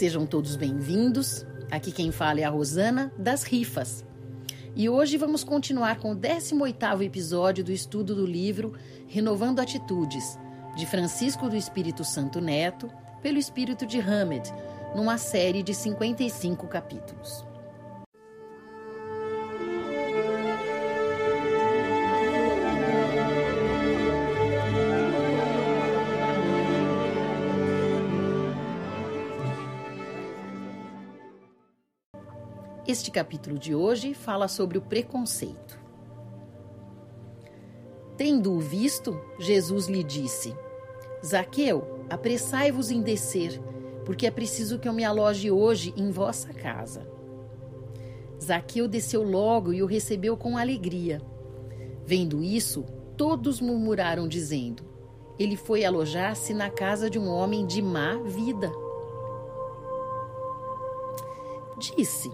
Sejam todos bem-vindos. Aqui quem fala é a Rosana das Rifas. E hoje vamos continuar com o 18º episódio do estudo do livro Renovando Atitudes, de Francisco do Espírito Santo Neto, pelo Espírito de Hamed, numa série de 55 capítulos. Este capítulo de hoje fala sobre o preconceito. Tendo-o visto, Jesus lhe disse: Zaqueu, apressai-vos em descer, porque é preciso que eu me aloje hoje em vossa casa. Zaqueu desceu logo e o recebeu com alegria. Vendo isso, todos murmuraram, dizendo: Ele foi alojar-se na casa de um homem de má vida. Disse: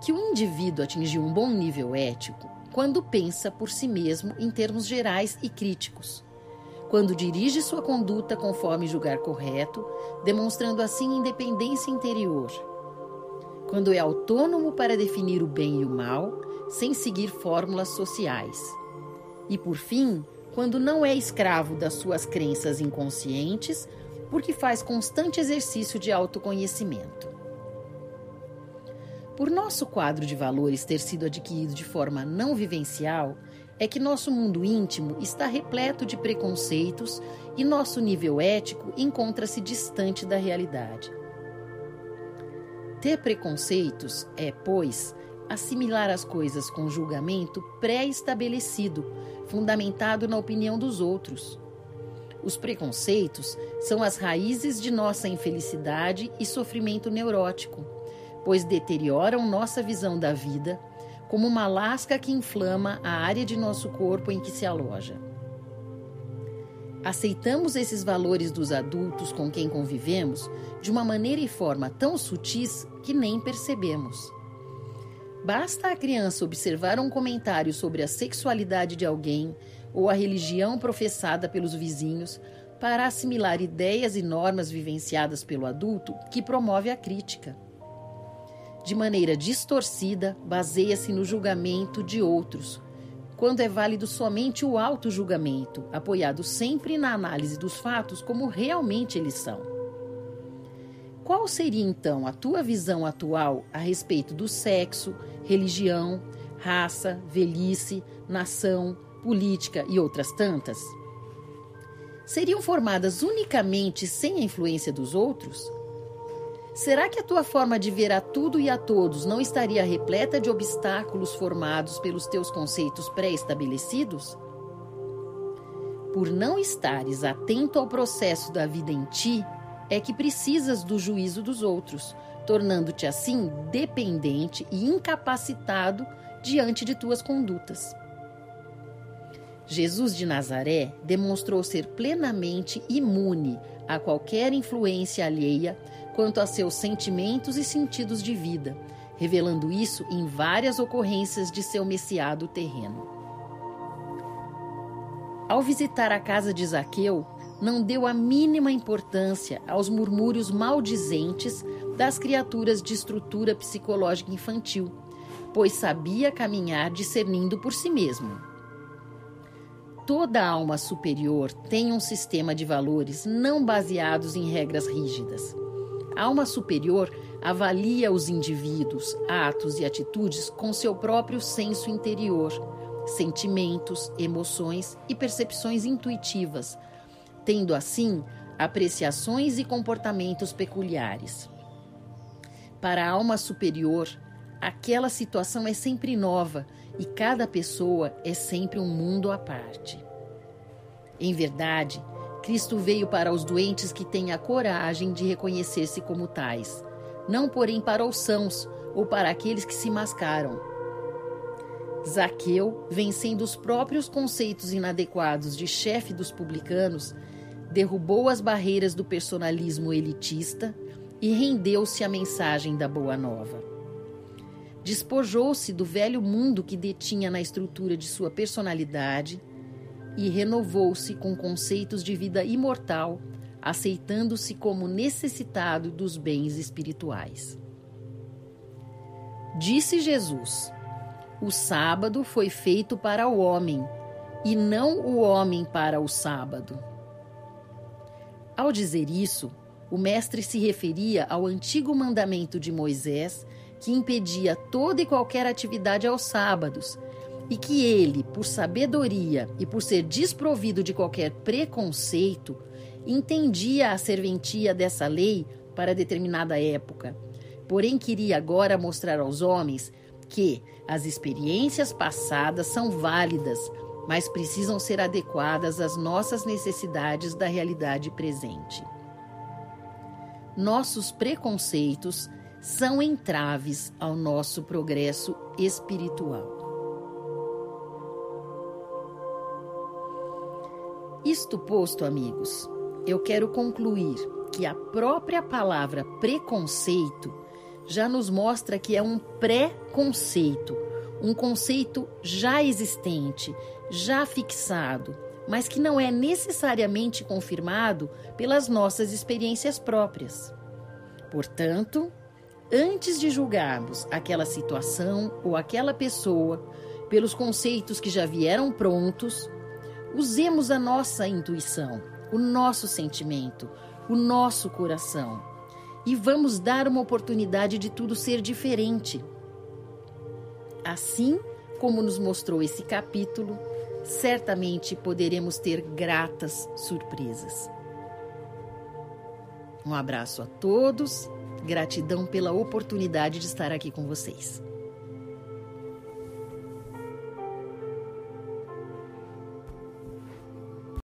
que o indivíduo atingiu um bom nível ético quando pensa por si mesmo em termos gerais e críticos, quando dirige sua conduta conforme julgar correto, demonstrando assim independência interior, quando é autônomo para definir o bem e o mal, sem seguir fórmulas sociais, e por fim, quando não é escravo das suas crenças inconscientes, porque faz constante exercício de autoconhecimento. Por nosso quadro de valores ter sido adquirido de forma não vivencial, é que nosso mundo íntimo está repleto de preconceitos e nosso nível ético encontra-se distante da realidade. Ter preconceitos é, pois, assimilar as coisas com julgamento pré-estabelecido, fundamentado na opinião dos outros. Os preconceitos são as raízes de nossa infelicidade e sofrimento neurótico pois deterioram nossa visão da vida, como uma lasca que inflama a área de nosso corpo em que se aloja. Aceitamos esses valores dos adultos com quem convivemos de uma maneira e forma tão sutis que nem percebemos. Basta a criança observar um comentário sobre a sexualidade de alguém ou a religião professada pelos vizinhos para assimilar ideias e normas vivenciadas pelo adulto que promove a crítica de maneira distorcida, baseia-se no julgamento de outros, quando é válido somente o auto-julgamento, apoiado sempre na análise dos fatos como realmente eles são. Qual seria então a tua visão atual a respeito do sexo, religião, raça, velhice, nação, política e outras tantas? Seriam formadas unicamente sem a influência dos outros? Será que a tua forma de ver a tudo e a todos não estaria repleta de obstáculos formados pelos teus conceitos pré-estabelecidos? Por não estares atento ao processo da vida em ti, é que precisas do juízo dos outros, tornando-te assim dependente e incapacitado diante de tuas condutas. Jesus de Nazaré demonstrou ser plenamente imune a qualquer influência alheia quanto a seus sentimentos e sentidos de vida, revelando isso em várias ocorrências de seu messiado terreno. Ao visitar a casa de Zaqueu, não deu a mínima importância aos murmúrios maldizentes das criaturas de estrutura psicológica infantil, pois sabia caminhar discernindo por si mesmo. Toda alma superior tem um sistema de valores não baseados em regras rígidas alma superior avalia os indivíduos, atos e atitudes com seu próprio senso interior, sentimentos, emoções e percepções intuitivas, tendo assim apreciações e comportamentos peculiares. Para a alma superior, aquela situação é sempre nova e cada pessoa é sempre um mundo à parte. Em verdade, Cristo veio para os doentes que têm a coragem de reconhecer-se como tais, não porém para os sãos ou para aqueles que se mascaram. Zaqueu, vencendo os próprios conceitos inadequados de chefe dos publicanos, derrubou as barreiras do personalismo elitista e rendeu-se à mensagem da Boa Nova. Despojou-se do velho mundo que detinha na estrutura de sua personalidade e renovou-se com conceitos de vida imortal, aceitando-se como necessitado dos bens espirituais. Disse Jesus: O sábado foi feito para o homem, e não o homem para o sábado. Ao dizer isso, o Mestre se referia ao antigo mandamento de Moisés que impedia toda e qualquer atividade aos sábados, e que ele, por sabedoria e por ser desprovido de qualquer preconceito, entendia a serventia dessa lei para determinada época, porém queria agora mostrar aos homens que as experiências passadas são válidas, mas precisam ser adequadas às nossas necessidades da realidade presente. Nossos preconceitos são entraves ao nosso progresso espiritual. Isto posto, amigos, eu quero concluir que a própria palavra preconceito já nos mostra que é um pré-conceito, um conceito já existente, já fixado, mas que não é necessariamente confirmado pelas nossas experiências próprias. Portanto, antes de julgarmos aquela situação ou aquela pessoa pelos conceitos que já vieram prontos, usemos a nossa intuição, o nosso sentimento, o nosso coração e vamos dar uma oportunidade de tudo ser diferente. Assim como nos mostrou esse capítulo, certamente poderemos ter gratas surpresas. Um abraço a todos Gratidão pela oportunidade de estar aqui com vocês.